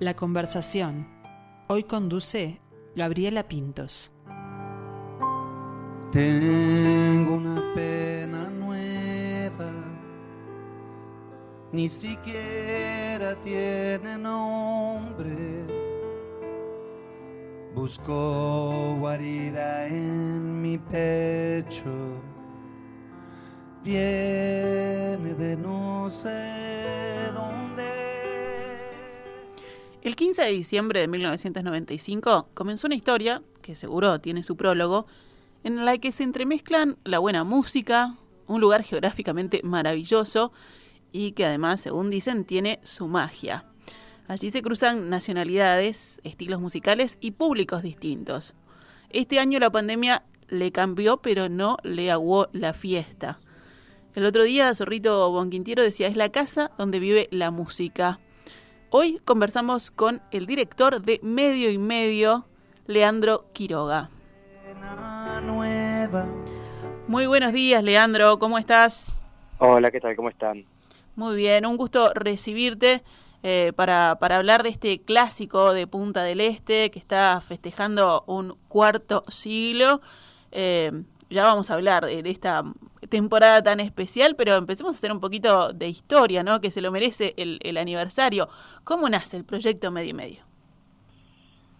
La conversación. Hoy conduce Gabriela Pintos. Tengo una pena nueva, ni siquiera tiene nombre. Busco guarida en mi pecho, viene de no sé dónde. El 15 de diciembre de 1995 comenzó una historia, que seguro tiene su prólogo, en la que se entremezclan la buena música, un lugar geográficamente maravilloso y que además, según dicen, tiene su magia. Allí se cruzan nacionalidades, estilos musicales y públicos distintos. Este año la pandemia le cambió, pero no le aguó la fiesta. El otro día Zorrito Bonquintiero decía, es la casa donde vive la música. Hoy conversamos con el director de Medio y Medio, Leandro Quiroga. Muy buenos días, Leandro, ¿cómo estás? Hola, ¿qué tal? ¿Cómo están? Muy bien, un gusto recibirte eh, para, para hablar de este clásico de Punta del Este que está festejando un cuarto siglo. Eh, ya vamos a hablar de, de, esta temporada tan especial, pero empecemos a hacer un poquito de historia, ¿no? Que se lo merece el, el aniversario. ¿Cómo nace el proyecto Medio y Medio?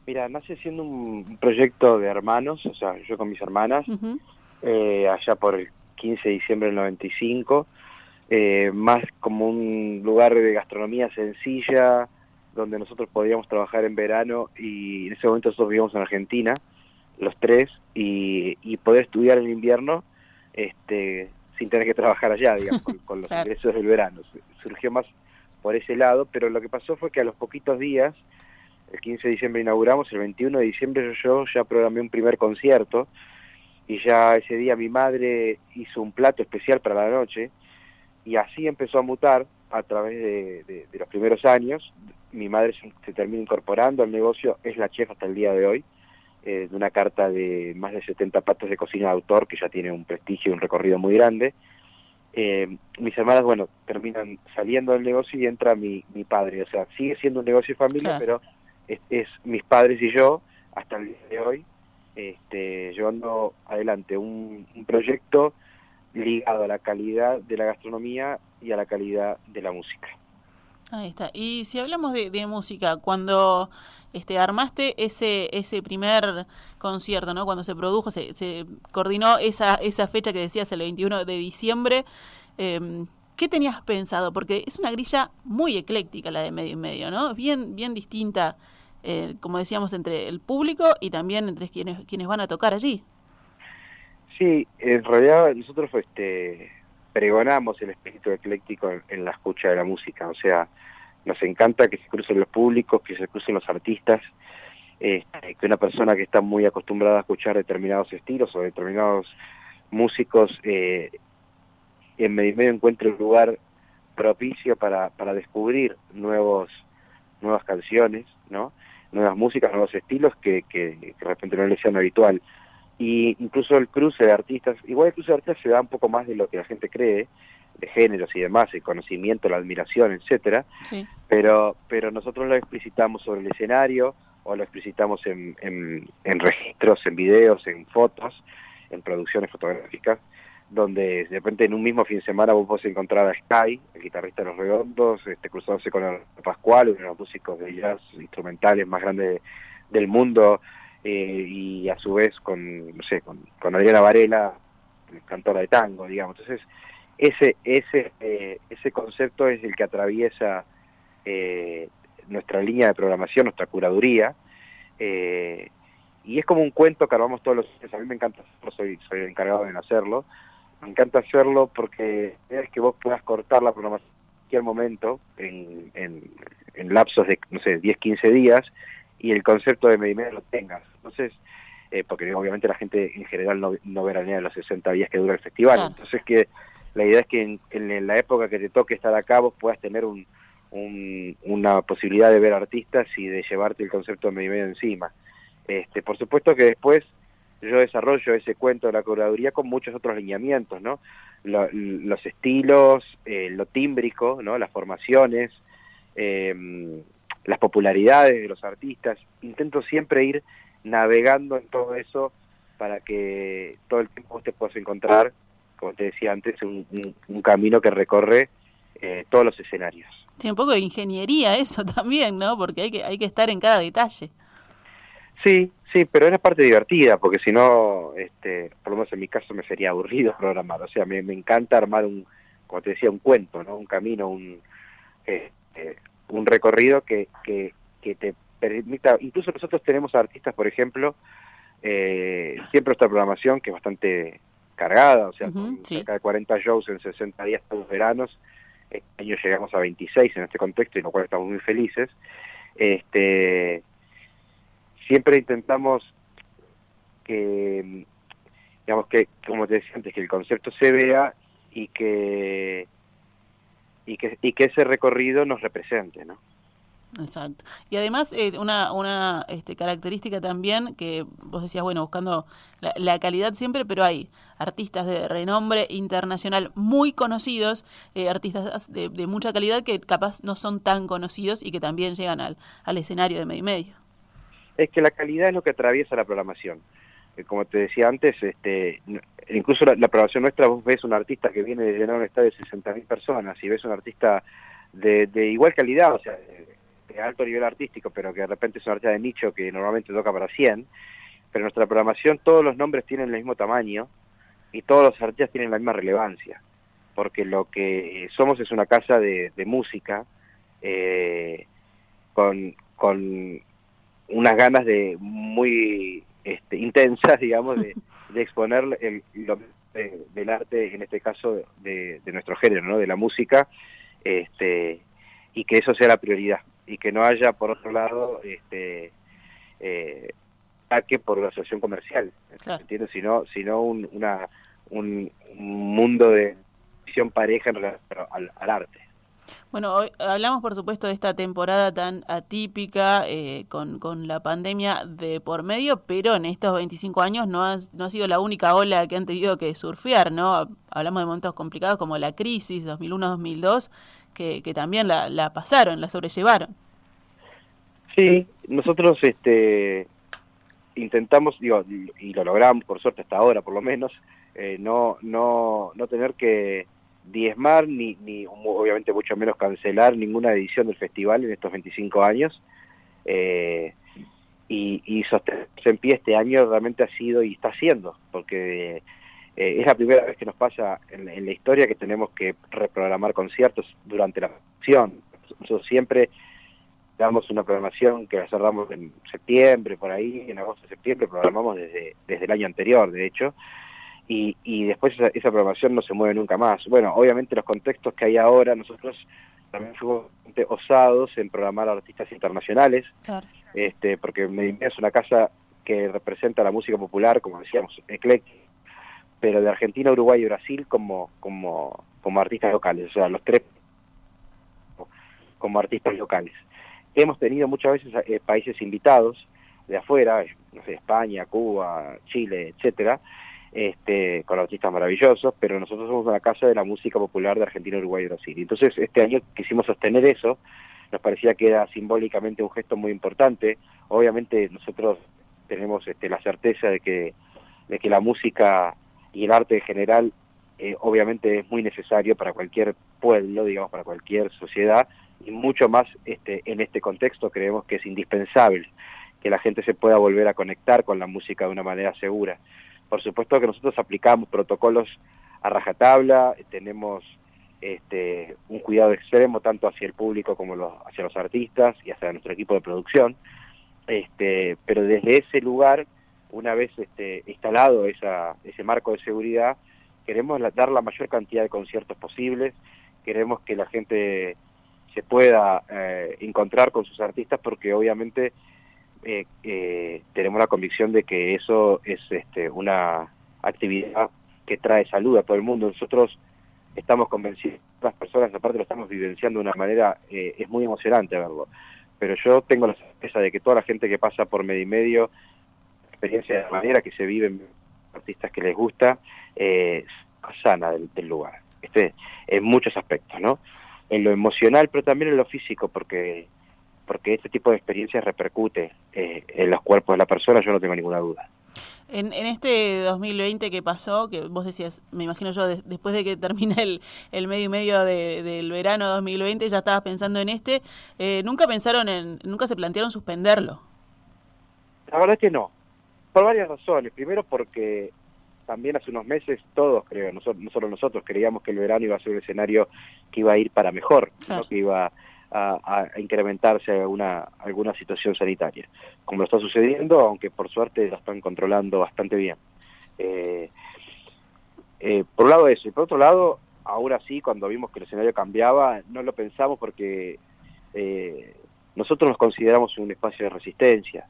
Mira, nace siendo un proyecto de hermanos, o sea, yo con mis hermanas, uh -huh. eh, allá por el 15 de diciembre del 95, eh, más como un lugar de gastronomía sencilla, donde nosotros podíamos trabajar en verano y en ese momento nosotros vivíamos en Argentina, los tres, y, y poder estudiar en invierno este, sin tener que trabajar allá, digamos, con, con los claro. ingresos del verano. Surgió más por ese lado, pero lo que pasó fue que a los poquitos días, el 15 de diciembre inauguramos, el 21 de diciembre yo ya programé un primer concierto y ya ese día mi madre hizo un plato especial para la noche y así empezó a mutar a través de, de, de los primeros años. Mi madre se, se, termina incorporando al negocio, es la chef hasta el día de hoy, eh, de una carta de más de 70 platos de cocina de autor que ya tiene un prestigio y un recorrido muy grande. Eh, mis hermanas, bueno, terminan saliendo del negocio y entra mi, mi padre, o sea, sigue siendo un negocio de familia, claro. pero es, es, mis padres y yo, hasta el día de hoy, este, llevando adelante un, un proyecto ligado a la calidad de la gastronomía y a la calidad de la música. Ahí está. Y si hablamos de, de música, cuando este, armaste ese ese primer concierto, ¿no? Cuando se produjo, se, se coordinó esa esa fecha que decías, el 21 de diciembre. Eh, ¿Qué tenías pensado? Porque es una grilla muy ecléctica la de medio y medio, ¿no? Bien bien distinta, eh, como decíamos, entre el público y también entre quienes quienes van a tocar allí. Sí, en realidad nosotros este, pregonamos el espíritu ecléctico en, en la escucha de la música, o sea, nos encanta que se crucen los públicos, que se crucen los artistas, eh, que una persona que está muy acostumbrada a escuchar determinados estilos o determinados músicos eh, en medio encuentre un lugar propicio para, para descubrir nuevos nuevas canciones, ¿no? nuevas músicas, nuevos estilos que, que, que de repente no les sean habitual. Y incluso el cruce de artistas, igual el cruce de artistas se da un poco más de lo que la gente cree, de géneros y demás, el conocimiento, la admiración, etcétera, sí. pero pero nosotros lo explicitamos sobre el escenario o lo explicitamos en, en, en registros, en videos, en fotos, en producciones fotográficas, donde de repente en un mismo fin de semana vos podés encontrar a Sky, el guitarrista de Los Redondos, este, cruzándose con el Pascual, uno de los músicos de jazz instrumentales más grandes del mundo, eh, y a su vez con, no sé, con, con Adriana Varela, cantora de tango, digamos. Entonces, ese ese eh, ese concepto es el que atraviesa eh, nuestra línea de programación, nuestra curaduría, eh, y es como un cuento que armamos todos los días. A mí me encanta hacerlo, soy, soy el encargado de hacerlo. Me encanta hacerlo porque es que vos puedas cortar la programación en cualquier momento, en, en, en lapsos de, no sé, 10, 15 días, y el concepto de medio lo tengas. Entonces, eh, porque obviamente la gente en general no, no veranea los 60 días que dura el festival. Entonces, que la idea es que en, la época que te toque estar acá vos puedas tener un, un, una posibilidad de ver artistas y de llevarte el concepto de medio encima. Este, por supuesto que después yo desarrollo ese cuento de la curaduría con muchos otros lineamientos, ¿no? Lo, los estilos, eh, lo tímbrico, ¿no? Las formaciones, eh, las popularidades de los artistas. Intento siempre ir navegando en todo eso para que todo el tiempo te puedas encontrar, como te decía antes, un, un, camino que recorre eh, todos los escenarios. Tiene un poco de ingeniería eso también, ¿no? Porque hay que, hay que estar en cada detalle. Sí, sí, pero es la parte divertida, porque si no, este, por lo menos en mi caso me sería aburrido programar. O sea, me, me encanta armar un, como te decía, un cuento, ¿no? Un camino, un, este, un recorrido que, que, que te permita, incluso nosotros tenemos artistas, por ejemplo, eh, siempre nuestra programación que es bastante cargada, o sea, cerca de 40 shows en 60 días todos los veranos, este año llegamos a 26 en este contexto y lo cual estamos muy felices. Este, siempre intentamos que, digamos que, como te decía antes, que el concepto se vea y que y que, y que ese recorrido nos represente, ¿no? Exacto. Y además, eh, una, una este, característica también que vos decías, bueno, buscando la, calidad siempre, pero hay artistas de renombre internacional muy conocidos, eh, artistas de, mucha calidad que capaz no son tan conocidos y que también llegan al, al escenario de medio y medio. Es que la calidad es lo que atraviesa la programación. Eh, como te decía antes, este, incluso la, programación nuestra, vos ves un artista que viene de llenar un estadio de 60.000 personas y ves un artista de, de igual calidad, o sea, de alto nivel artístico, pero que de repente es un artista de nicho que normalmente toca para 100, pero en nuestra programación todos los nombres tienen el mismo tamaño y todos los artistas tienen la misma relevancia, porque lo que somos es una casa de, música eh, con, con unas ganas de muy este, intensas, digamos, de, exponer el, lo, del arte, en este caso de, de, nuestro género, ¿no? de la música, este, y que eso sea la prioridad y que no haya, por otro lado, este eh, ataque por la asociación comercial, ¿entiendes? Sino, sino un, una, un, mundo de visión pareja en relación al, arte. Bueno, hoy hablamos por supuesto de esta temporada tan atípica eh, con, con la pandemia de por medio, pero en estos 25 años no ha, no ha sido la única ola que han tenido que surfear, ¿no? Hablamos de momentos complicados como la crisis 2001-2002 que, también la, la, pasaron, la sobrellevaron. Sí, nosotros este, intentamos, digo, y lo logramos por suerte hasta ahora por lo menos, eh, no, no, no tener que diezmar ni, ni obviamente mucho menos cancelar ninguna edición del festival en estos 25 años. Eh, y, y sostenerse en pie este año realmente ha sido y está siendo, porque eh, es la primera vez que nos pasa en, la historia que tenemos que reprogramar conciertos durante la acción. Nosotros siempre damos una programación que la cerramos en septiembre, por ahí, en agosto, septiembre, programamos desde, desde el año anterior, de hecho, y, y después esa, programación no se mueve nunca más. Bueno, obviamente los contextos que hay ahora, nosotros también fuimos osados en programar artistas internacionales, este, porque Medellín es una casa que representa la música popular, como decíamos, ecléctica, pero de Argentina, Uruguay y Brasil como, como, como artistas locales, o sea, los tres como artistas locales. Hemos tenido muchas veces eh, países invitados de afuera, no sé, España, Cuba, Chile, etcétera, este, con artistas maravillosos, pero nosotros somos una casa de la música popular de Argentina, Uruguay y Brasil. Entonces, este año quisimos sostener eso, nos parecía que era simbólicamente un gesto muy importante. Obviamente nosotros tenemos este, la certeza de que, de que la música y el arte en general eh, obviamente es muy necesario para cualquier pueblo, digamos, para cualquier sociedad, y mucho más este, en este contexto creemos que es indispensable que la gente se pueda volver a conectar con la música de una manera segura. Por supuesto que nosotros aplicamos protocolos a rajatabla, tenemos este, un cuidado extremo tanto hacia el público como los, hacia los artistas y hacia nuestro equipo de producción, este, pero desde ese lugar una vez este, instalado esa, ese marco de seguridad, queremos dar la mayor cantidad de conciertos posibles, queremos que la gente se pueda eh, encontrar con sus artistas porque obviamente eh, eh, tenemos la convicción de que eso es este, una actividad que trae salud a todo el mundo. Nosotros estamos convencidos, las personas aparte lo estamos vivenciando de una manera, es muy emocionante verlo, pero yo tengo la certeza de que toda la gente que pasa por medio y medio experiencia de manera que se viven artistas que les gusta, eh, sana del, lugar. Este, en muchos aspectos, ¿no? En lo emocional, pero también en lo físico, porque porque este tipo de experiencias repercute eh, en los cuerpos de la persona, yo no tengo ninguna duda. En, en este 2020 que pasó, que vos decías, me imagino yo, después de que termina el, el medio y medio del verano 2020, ya estabas pensando en este, eh, ¿nunca pensaron en, nunca se plantearon suspenderlo? La verdad es que no, por varias razones. Primero porque también hace unos meses todos, creo, no, solo nosotros, creíamos que el verano iba a ser un escenario que iba a ir para mejor, que iba a, incrementarse alguna, alguna situación sanitaria, como lo está sucediendo, aunque por suerte la están controlando bastante bien. Eh, eh, por un lado eso, y por otro lado, ahora sí, cuando vimos que el escenario cambiaba, no lo pensamos porque eh, nosotros nos consideramos un espacio de resistencia.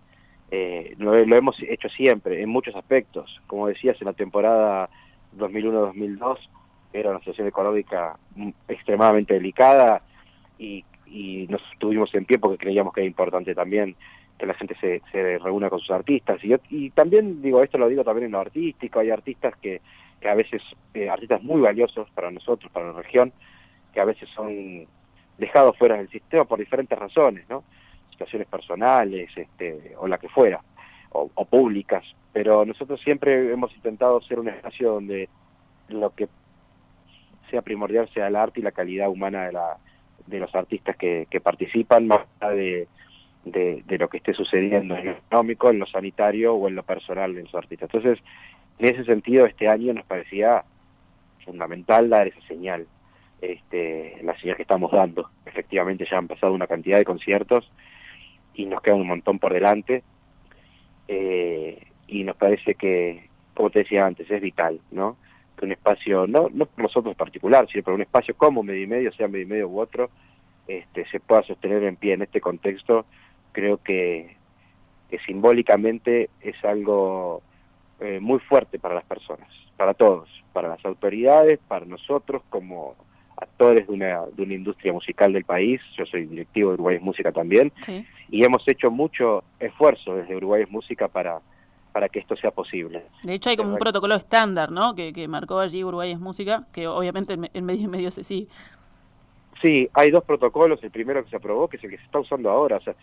lo, hemos hecho siempre, en muchos aspectos. Como decías, en la temporada 2001-2002 era una situación económica extremadamente delicada y y nos estuvimos en pie porque creíamos que era importante también que la gente se, se reúna con sus artistas. Y, yo, y también, digo, esto lo digo también en lo artístico, hay artistas que, que a veces, eh, artistas muy valiosos para nosotros, para la región, que a veces son dejados fuera del sistema por diferentes razones, ¿no? Situaciones personales, este, o la que fuera, o, o públicas. Pero nosotros siempre hemos intentado ser un espacio donde lo que sea primordial sea el arte y la calidad humana de la, de los artistas que, participan, más allá de, de, lo que esté sucediendo en lo económico, en lo sanitario o en lo personal de los artistas. Entonces, en ese sentido, este año nos parecía fundamental dar esa señal, este, la señal que estamos dando. Efectivamente, ya han pasado una cantidad de conciertos y nos queda un montón por delante. Eh, y nos parece que, como te decía antes, es vital, ¿no? Un espacio, no, no por nosotros en particular, sino por un espacio como medio y medio, sea medio y medio u otro, este, se pueda sostener en pie en este contexto, creo que, que simbólicamente es algo eh, muy fuerte para las personas, para todos, para las autoridades, para nosotros como actores de una, de una industria musical del país, yo soy directivo de Uruguay Música también, y hemos hecho mucho esfuerzo desde Uruguay Música para para que esto sea posible. De hecho hay como un protocolo estándar, ¿no? Que, marcó allí Uruguay es Música, que obviamente en medio y medio se sí. Sí, hay dos protocolos, el primero que se aprobó, que es el que se está usando ahora, o sea,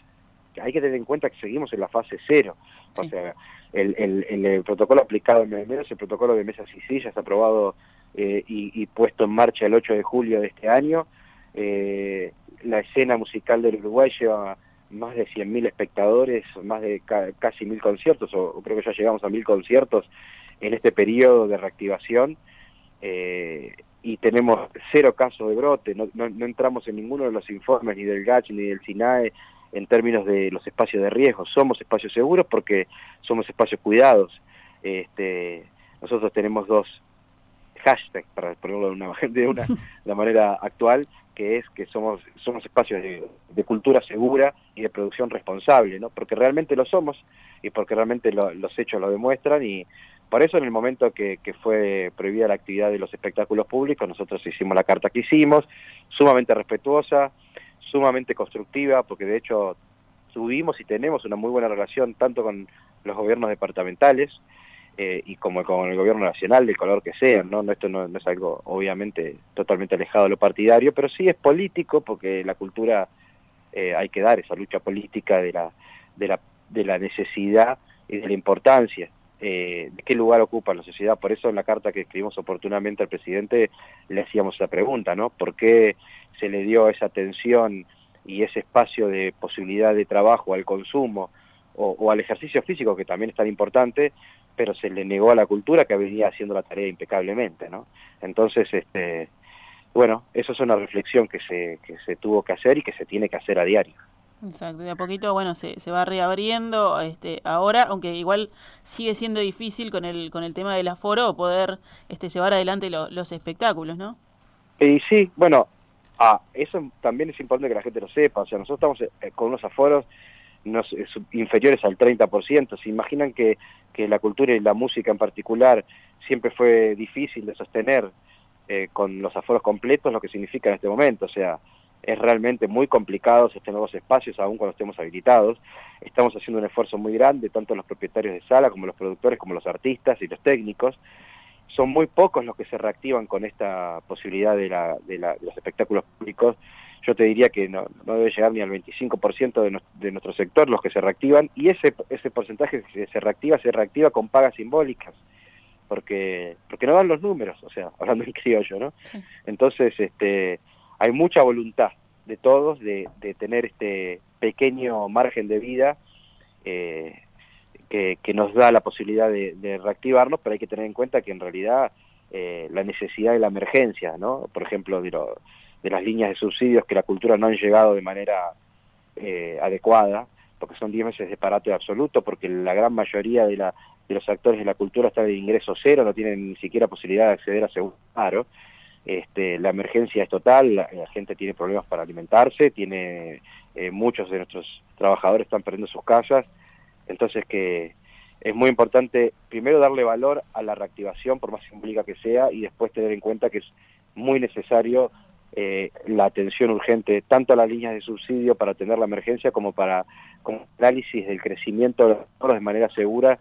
hay que tener en cuenta que seguimos en la fase cero, o sea, el, el, el, protocolo aplicado en medio es el protocolo de mesas y sillas aprobado eh, y, puesto en marcha el 8 de julio de este año, eh, la escena musical del Uruguay lleva más de 100.000 espectadores, más de casi mil conciertos, o, creo que ya llegamos a mil conciertos en este periodo de reactivación, eh, y tenemos cero casos de brote, no, no, entramos en ninguno de los informes, ni del GACH ni del SINAE, en términos de los espacios de riesgo. Somos espacios seguros porque somos espacios cuidados. Este, nosotros tenemos dos hashtags, para ponerlo de una, de una, de manera actual, que es que somos, somos espacios de, cultura segura y de producción responsable, ¿no? Porque realmente lo somos y porque realmente los hechos lo demuestran y por eso en el momento que, que, fue prohibida la actividad de los espectáculos públicos, nosotros hicimos la carta que hicimos, sumamente respetuosa, sumamente constructiva, porque de hecho tuvimos y tenemos una muy buena relación tanto con los gobiernos departamentales, eh, y como con el gobierno nacional, del color que sea, ¿no? Esto no, es algo obviamente totalmente alejado de lo partidario, pero sí es político porque la cultura eh, hay que dar esa lucha política de la, de la, de la necesidad y de la importancia eh, de qué lugar ocupa la sociedad. Por eso en la carta que escribimos oportunamente al presidente le hacíamos esa pregunta, ¿no? ¿Por qué se le dio esa atención y ese espacio de posibilidad de trabajo al consumo o, o al ejercicio físico, que también es tan importante, pero se le negó a la cultura que venía haciendo la tarea impecablemente, ¿no? Entonces, este, bueno, eso es una reflexión que se, que se tuvo que hacer y que se tiene que hacer a diario. Exacto, de a poquito, bueno, se, se va reabriendo este, ahora, aunque igual sigue siendo difícil con el, con el tema del aforo poder este, llevar adelante los espectáculos, ¿no? Y sí, bueno, ah, eso también es importante que la gente lo sepa, o sea, nosotros estamos eh, con unos aforos inferiores al 30%. ¿Se imaginan que, que la cultura y la música en particular siempre fue difícil de sostener eh, con los aforos completos, lo que significa en este momento? O sea, es realmente muy complicado sostener los espacios aún cuando estemos habilitados. Estamos haciendo un esfuerzo muy grande, tanto los propietarios de sala como los productores, como los artistas y los técnicos. Son muy pocos los que se reactivan con esta posibilidad de, la, de, la, los espectáculos públicos yo te diría que no, no debe llegar ni al 25% de, de nuestro sector los que se reactivan y ese, ese porcentaje que se reactiva, se reactiva con pagas simbólicas porque porque no dan los números, o sea, hablando en criollo, ¿no? Entonces, este, hay mucha voluntad de todos de, de tener este pequeño margen de vida eh, que, que, nos da la posibilidad de, de, reactivarnos, pero hay que tener en cuenta que en realidad eh, la necesidad y la emergencia, ¿no? Por ejemplo, de, lo, de las líneas de subsidios que la cultura no han llegado de manera eh, adecuada, porque son 10 meses de parate absoluto, porque la gran mayoría de, la, de los actores de la cultura están de ingreso cero, no tienen ni siquiera posibilidad de acceder a seguro paro. Este, la emergencia es total, la, gente tiene problemas para alimentarse, tiene eh, muchos de nuestros trabajadores están perdiendo sus casas, entonces que es muy importante primero darle valor a la reactivación, por más simbólica que sea, y después tener en cuenta que es muy necesario eh, la atención urgente tanto a las líneas de subsidio para atender la emergencia como para como análisis del crecimiento de manera segura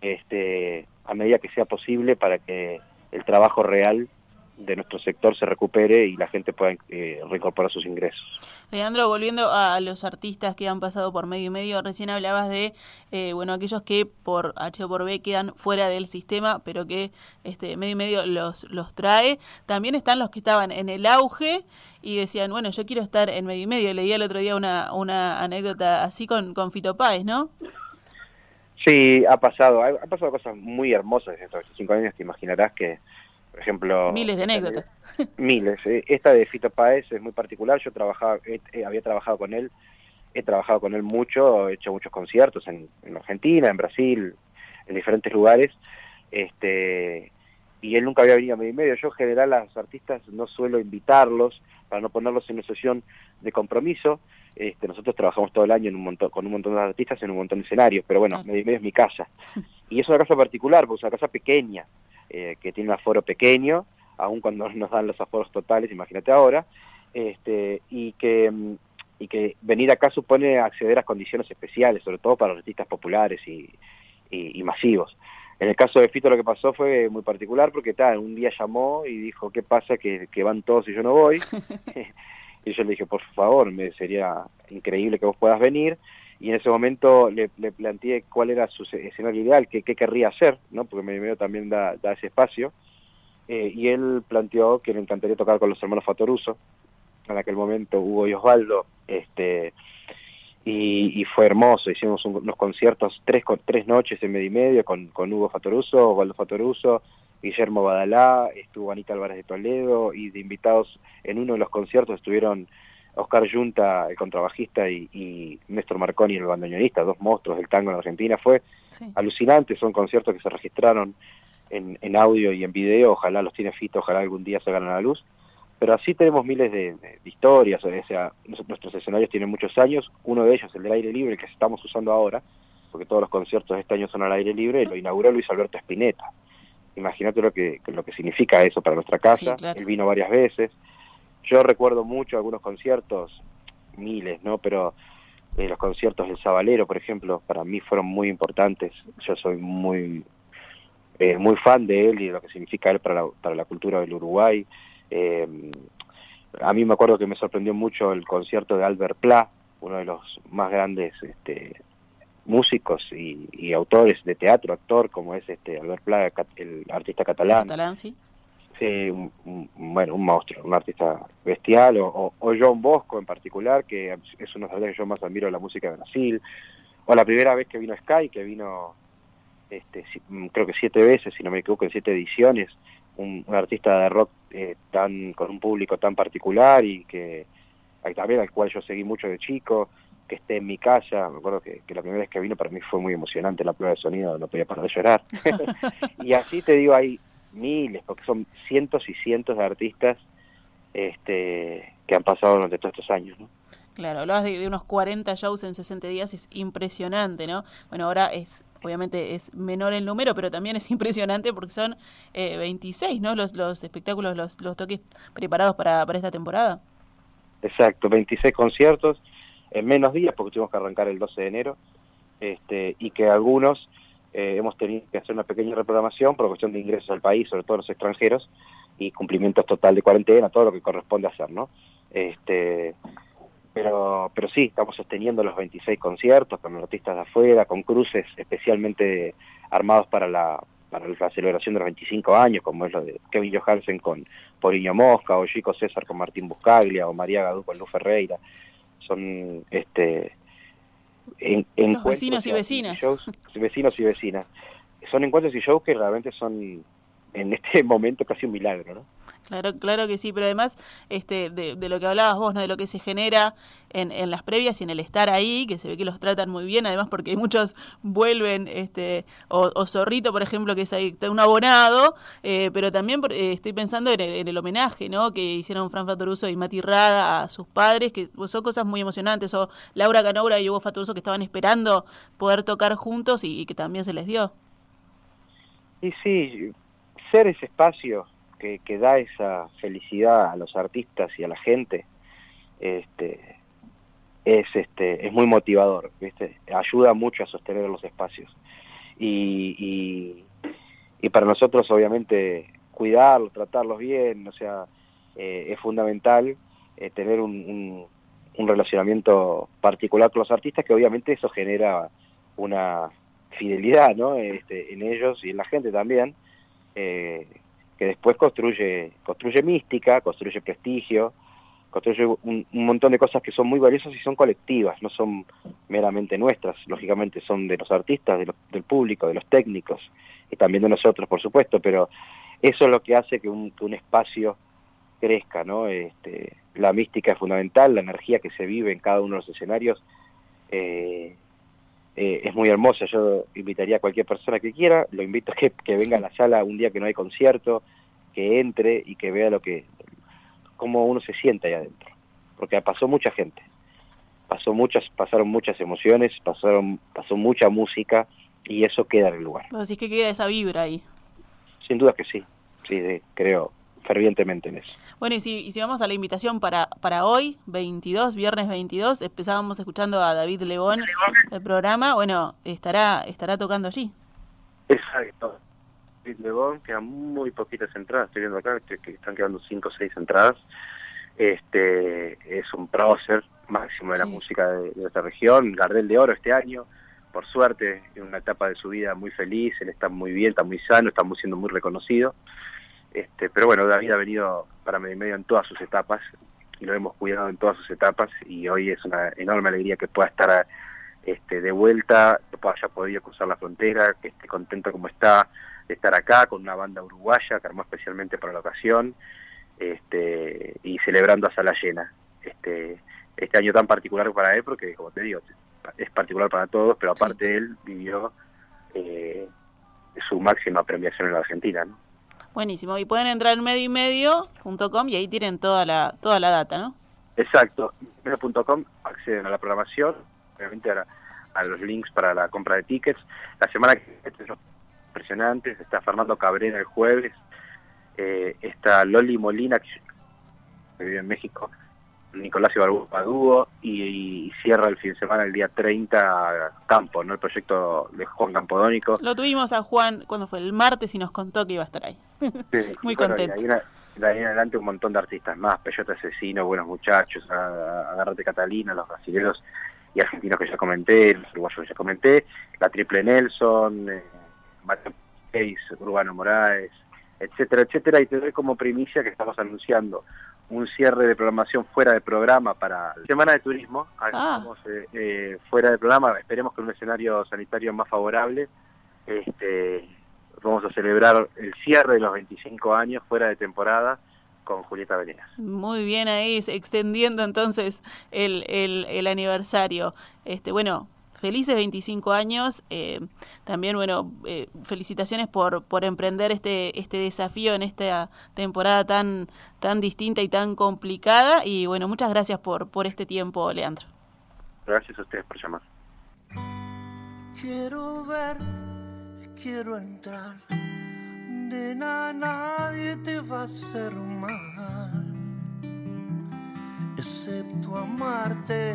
este, a medida que sea posible para que el trabajo real de nuestro sector se recupere y la gente pueda eh, reincorporar sus ingresos. Leandro, volviendo a los artistas que han pasado por medio y medio, recién hablabas de eh, bueno aquellos que por H o por B quedan fuera del sistema, pero que este medio y medio los, los trae. También están los que estaban en el auge y decían, bueno, yo quiero estar en medio y medio. Leí el otro día una, una anécdota así con, con Fito Páez, ¿no? Sí, ha pasado, ha, ha pasado cosas muy hermosas en estos cinco años, te imaginarás que por ejemplo... Miles de anécdotas. Miles. Eh, esta de Fito Páez es muy particular, yo trabajaba, eh, había trabajado con él, he trabajado con él mucho, he hecho muchos conciertos en, en, Argentina, en Brasil, en diferentes lugares, este y él nunca había venido a medio y medio. Yo en general a los artistas no suelo invitarlos para no ponerlos en una situación de compromiso. Este, nosotros trabajamos todo el año en un montón, con un montón de artistas en un montón de escenarios, pero bueno, medio medio es mi casa. Y es una casa particular, porque es una casa pequeña, eh, que tiene un aforo pequeño, aun cuando nos dan los aforos totales, imagínate ahora, este, y que y que venir acá supone acceder a condiciones especiales, sobre todo para artistas populares y, y, y, masivos. En el caso de Fito lo que pasó fue muy particular porque tal, un día llamó y dijo, ¿qué pasa? Que, que van todos y yo no voy. y yo le dije, por favor, me sería increíble que vos puedas venir y en ese momento le, le planteé cuál era su escenario ideal, qué, qué querría hacer, ¿no? porque medio también da, da ese espacio, eh, y él planteó que le encantaría tocar con los hermanos Fatoruso, en aquel momento Hugo y Osvaldo, este, y, y fue hermoso, hicimos un, unos conciertos, tres, tres noches en medio y medio con, con Hugo Fatoruso, Osvaldo Fatoruso, Guillermo Badalá, estuvo Anita Álvarez de Toledo, y de invitados en uno de los conciertos estuvieron Oscar Junta, el contrabajista, y, y Néstor Marconi, el bandoneonista, dos monstruos del tango en Argentina. Fue sí. alucinante, son conciertos que se registraron en, en, audio y en video, ojalá los tiene Fito, ojalá algún día se hagan a la luz. Pero así tenemos miles de, de, de historias, o sea, nuestros escenarios tienen muchos años, uno de ellos, el del aire libre, que estamos usando ahora, porque todos los conciertos de este año son al aire libre, lo inauguró Luis Alberto Spinetta. Imagínate lo que, lo que significa eso para nuestra casa, sí, claro. él vino varias veces, yo recuerdo mucho algunos conciertos, miles, ¿no? Pero eh, los conciertos del Sabalero, por ejemplo, para mí fueron muy importantes. Yo soy muy eh, muy fan de él y de lo que significa él para la, para la cultura del Uruguay. Eh, a mí me acuerdo que me sorprendió mucho el concierto de Albert Pla, uno de los más grandes este, músicos y, y, autores de teatro, actor, como es este Albert Pla, el artista catalán. catalán sí. Sí, un, un, bueno, un monstruo, un artista bestial, o, o, o, John Bosco en particular, que es uno de los que yo más admiro de la música de Brasil, o la primera vez que vino Sky, que vino, este, creo que siete veces, si no me equivoco, en siete ediciones, un, un artista de rock eh, tan con un público tan particular y que también al cual yo seguí mucho de chico, que esté en mi casa, me acuerdo que, que, la primera vez que vino para mí fue muy emocionante la prueba de sonido, no podía parar de llorar. y así te digo, hay miles, porque son cientos y cientos de artistas este, que han pasado durante todos estos años, ¿no? Claro, hablabas de, de, unos 40 shows en 60 días, es impresionante, ¿no? Bueno, ahora es, obviamente es menor el número, pero también es impresionante porque son eh, 26, ¿no? Los, los espectáculos, los, los toques preparados para, para esta temporada. Exacto, 26 conciertos en menos días, porque tuvimos que arrancar el 12 de enero, este, y que algunos eh, hemos tenido que hacer una pequeña reprogramación por cuestión de ingresos al país, sobre todo los extranjeros, y cumplimientos total de cuarentena, todo lo que corresponde hacer, ¿no? Este, pero, pero sí, estamos sosteniendo los 26 conciertos con artistas de afuera, con cruces especialmente armados para la, para la celebración de los 25 años, como es lo de Kevin Johansen con Paulinho Mosca, o Chico César con Martín Buscaglia, o María Gadú con Luz Ferreira. Son este en, los vecinos y vecinas. vecinos y vecinas. Son encuentros y shows que realmente son en este momento casi un milagro, ¿no? Claro, claro que sí, pero además este, de, lo que hablabas vos, ¿no? de lo que se genera en, en, las previas y en el estar ahí, que se ve que los tratan muy bien, además porque muchos vuelven, este, o, Zorrito, por ejemplo, que es ahí, un abonado, eh, pero también eh, estoy pensando en el, homenaje ¿no? que hicieron Fran Fatoruso y Mati Rada a sus padres, que son cosas muy emocionantes, o Laura Canoura y Hugo Fatoruso que estaban esperando poder tocar juntos y, y que también se les dio. Y sí, ser ese espacio que, da esa felicidad a los artistas y a la gente este es este es muy motivador viste ayuda mucho a sostener los espacios y, y, para nosotros obviamente cuidarlos tratarlos bien o sea eh, es fundamental eh, tener un, un, relacionamiento particular con los artistas que obviamente eso genera una fidelidad ¿no? este, en ellos y en la gente también eh, que después construye, construye mística, construye prestigio, construye un, montón de cosas que son muy valiosas y son colectivas, no son meramente nuestras, lógicamente son de los artistas, del público, de los técnicos y también de nosotros, por supuesto, pero eso es lo que hace que un, espacio crezca, ¿no? Este, la mística es fundamental, la energía que se vive en cada uno de los escenarios eh, eh, es muy hermosa. Yo invitaría a cualquier persona que quiera, lo invito a que, venga a la sala un día que no hay concierto, que entre y que vea lo que cómo uno se siente ahí adentro. Porque pasó mucha gente, pasó muchas, pasaron muchas emociones, pasaron, pasó mucha música y eso queda en el lugar. Así que queda esa vibra ahí. Sin duda que sí, sí, creo, fervientemente en eso. Bueno, y si, si vamos a la invitación para, para hoy, 22, viernes 22, empezábamos escuchando a David León, el programa, bueno, estará estará tocando allí. Exacto. David Lebón, quedan muy poquitas entradas, estoy viendo acá que están quedando 5 o 6 entradas. Este es un prócer máximo de la música de, de, esta región, Gardel de Oro este año, por suerte, en una etapa de su vida muy feliz, él está muy bien, está muy sano, está siendo muy reconocido. Este, pero bueno, David ha venido para medio medio en todas sus etapas y lo hemos cuidado en todas sus etapas y hoy es una enorme alegría que pueda estar este, de vuelta, que haya podido cruzar la frontera, que esté contento como está de estar acá con una banda uruguaya que armó especialmente para la ocasión este, y celebrando a sala llena. Este, este año tan particular para él porque, como te digo, es particular para todos, pero aparte él vivió eh, su máxima premiación en la Argentina, ¿no? Buenísimo. Y pueden entrar en medio y medio.com y ahí tienen toda la, toda la data, ¿no? Exacto. Medio.com acceden a la programación, obviamente a, los links para la compra de tickets. La semana que viene es impresionante. Está Fernando Cabrera el jueves. Eh, está Loli Molina, que vive en México, Nicolás Ibarbupa y, cierra el fin de semana el día 30 Campo, ¿no? El proyecto de Juan Campodónico. Lo tuvimos a Juan cuando fue el martes y nos contó que iba a estar ahí. Muy contento. Y ahí, de ahí en adelante un montón de artistas más, Peyote Asesino, Buenos Muchachos, Agárrate Catalina, los brasileños y argentinos que ya comenté, los uruguayos que ya comenté, la Triple Nelson, eh, Mateo Urbano Moraes, etcétera, etcétera, y te doy como primicia que estamos anunciando un cierre de programación fuera de programa para la Semana de Turismo. Ah. Eh, eh, fuera de programa, esperemos que un escenario sanitario más favorable. Este, vamos a celebrar el cierre de los 25 años fuera de temporada con Julieta Venegas. Muy bien ahí, extendiendo entonces el, el, el aniversario. Este, bueno, felices 25 años. Eh, también, bueno, eh, felicitaciones por, por emprender este, este desafío en esta temporada tan, tan distinta y tan complicada. Y bueno, muchas gracias por, por este tiempo, Leandro. Gracias a ustedes por llamar. Quiero ver, quiero entrar. De nada, nadie te va a hacer mal, excepto amarte